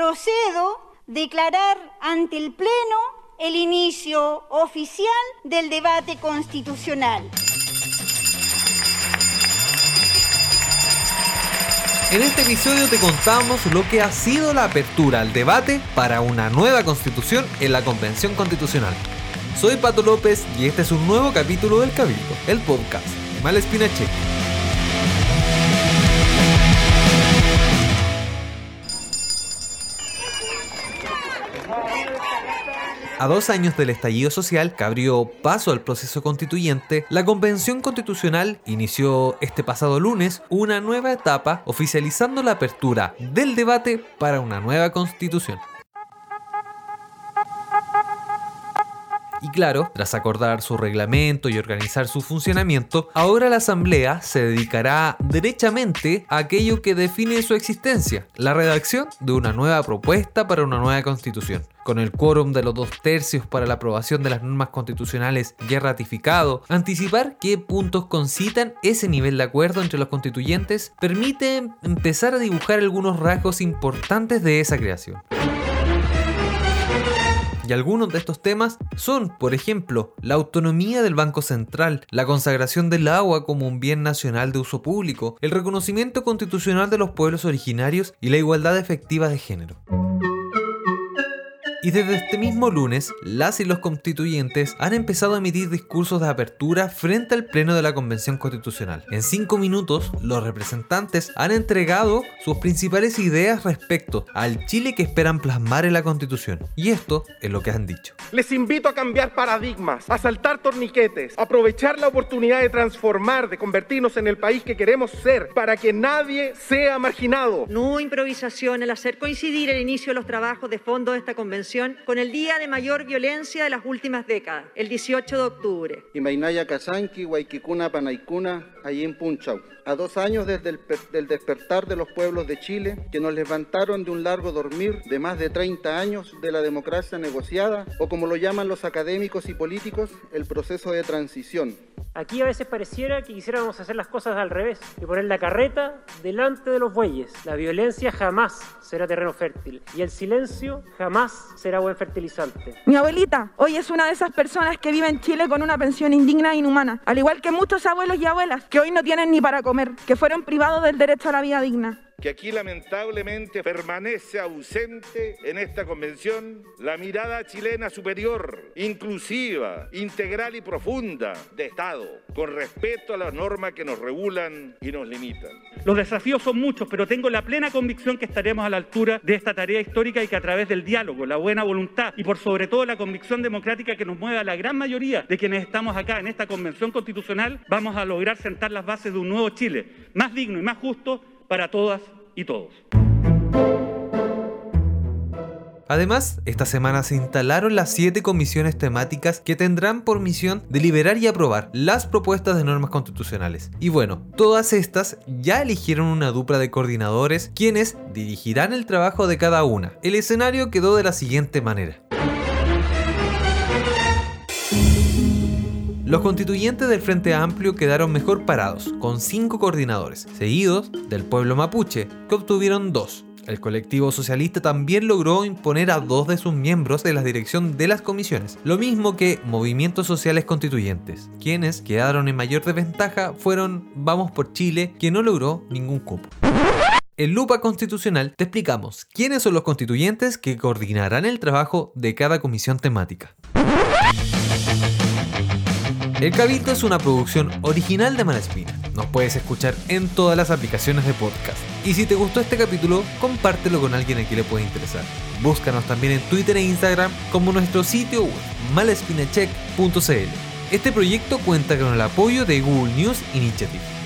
procedo a declarar ante el Pleno el inicio oficial del debate constitucional. En este episodio te contamos lo que ha sido la apertura al debate para una nueva constitución en la Convención Constitucional. Soy Pato López y este es un nuevo capítulo del Cabildo, el podcast de Malespina Cheque. A dos años del estallido social que abrió paso al proceso constituyente, la Convención Constitucional inició este pasado lunes una nueva etapa oficializando la apertura del debate para una nueva constitución. Y claro, tras acordar su reglamento y organizar su funcionamiento, ahora la Asamblea se dedicará derechamente a aquello que define su existencia, la redacción de una nueva propuesta para una nueva constitución. Con el quórum de los dos tercios para la aprobación de las normas constitucionales ya ratificado, anticipar qué puntos concitan ese nivel de acuerdo entre los constituyentes permite empezar a dibujar algunos rasgos importantes de esa creación. Y algunos de estos temas son, por ejemplo, la autonomía del Banco Central, la consagración del agua como un bien nacional de uso público, el reconocimiento constitucional de los pueblos originarios y la igualdad efectiva de género. Y desde este mismo lunes, las y los constituyentes han empezado a emitir discursos de apertura frente al Pleno de la Convención Constitucional. En cinco minutos, los representantes han entregado sus principales ideas respecto al Chile que esperan plasmar en la Constitución. Y esto es lo que han dicho. Les invito a cambiar paradigmas, a saltar torniquetes, a aprovechar la oportunidad de transformar, de convertirnos en el país que queremos ser, para que nadie sea marginado. No improvisación al hacer coincidir el inicio de los trabajos de fondo de esta convención con el día de mayor violencia de las últimas décadas, el 18 de octubre. Imainaya Kazanki, Waikikuna, Panaikuna, en Punchau. A dos años desde el del despertar de los pueblos de Chile, que nos levantaron de un largo dormir de más de 30 años de la democracia negociada, o como lo llaman los académicos y políticos, el proceso de transición. Aquí a veces pareciera que quisiéramos hacer las cosas al revés y poner la carreta delante de los bueyes. La violencia jamás será terreno fértil y el silencio jamás será buen fertilizante. Mi abuelita hoy es una de esas personas que vive en Chile con una pensión indigna e inhumana, al igual que muchos abuelos y abuelas que hoy no tienen ni para comer, que fueron privados del derecho a la vida digna que aquí lamentablemente permanece ausente en esta convención la mirada chilena superior, inclusiva, integral y profunda de Estado, con respeto a las normas que nos regulan y nos limitan. Los desafíos son muchos, pero tengo la plena convicción que estaremos a la altura de esta tarea histórica y que a través del diálogo, la buena voluntad y por sobre todo la convicción democrática que nos mueve a la gran mayoría de quienes estamos acá en esta convención constitucional, vamos a lograr sentar las bases de un nuevo Chile, más digno y más justo para todas y todos. Además, esta semana se instalaron las siete comisiones temáticas que tendrán por misión deliberar y aprobar las propuestas de normas constitucionales. Y bueno, todas estas ya eligieron una dupla de coordinadores quienes dirigirán el trabajo de cada una. El escenario quedó de la siguiente manera. Los constituyentes del Frente Amplio quedaron mejor parados, con cinco coordinadores, seguidos del pueblo mapuche, que obtuvieron dos. El colectivo socialista también logró imponer a dos de sus miembros de la dirección de las comisiones, lo mismo que Movimientos Sociales Constituyentes. Quienes quedaron en mayor desventaja fueron Vamos por Chile, que no logró ningún cupo. En Lupa Constitucional te explicamos quiénes son los constituyentes que coordinarán el trabajo de cada comisión temática. El Cabildo es una producción original de Malespina. Nos puedes escuchar en todas las aplicaciones de podcast. Y si te gustó este capítulo, compártelo con alguien a quien le pueda interesar. Búscanos también en Twitter e Instagram como nuestro sitio web malespinacheck.cl. Este proyecto cuenta con el apoyo de Google News Initiative.